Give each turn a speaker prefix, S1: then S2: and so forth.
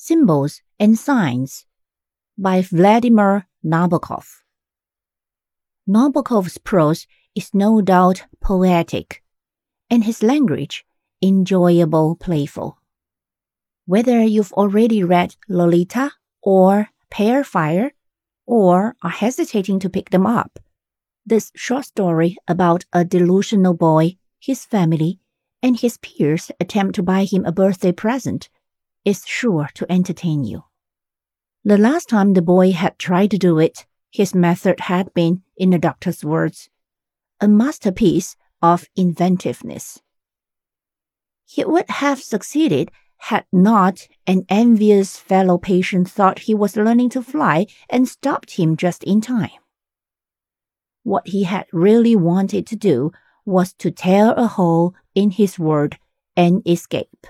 S1: Symbols and Signs by Vladimir Nabokov. Nabokov's prose is no doubt poetic, and his language enjoyable, playful. Whether you've already read Lolita or Pale Fire, or are hesitating to pick them up, this short story about a delusional boy, his family, and his peers attempt to buy him a birthday present is sure to entertain you. The last time the boy had tried to do it, his method had been, in the doctor's words, a masterpiece of inventiveness. He would have succeeded had not an envious fellow patient thought he was learning to fly and stopped him just in time. What he had really wanted to do was to tear a hole in his word and escape.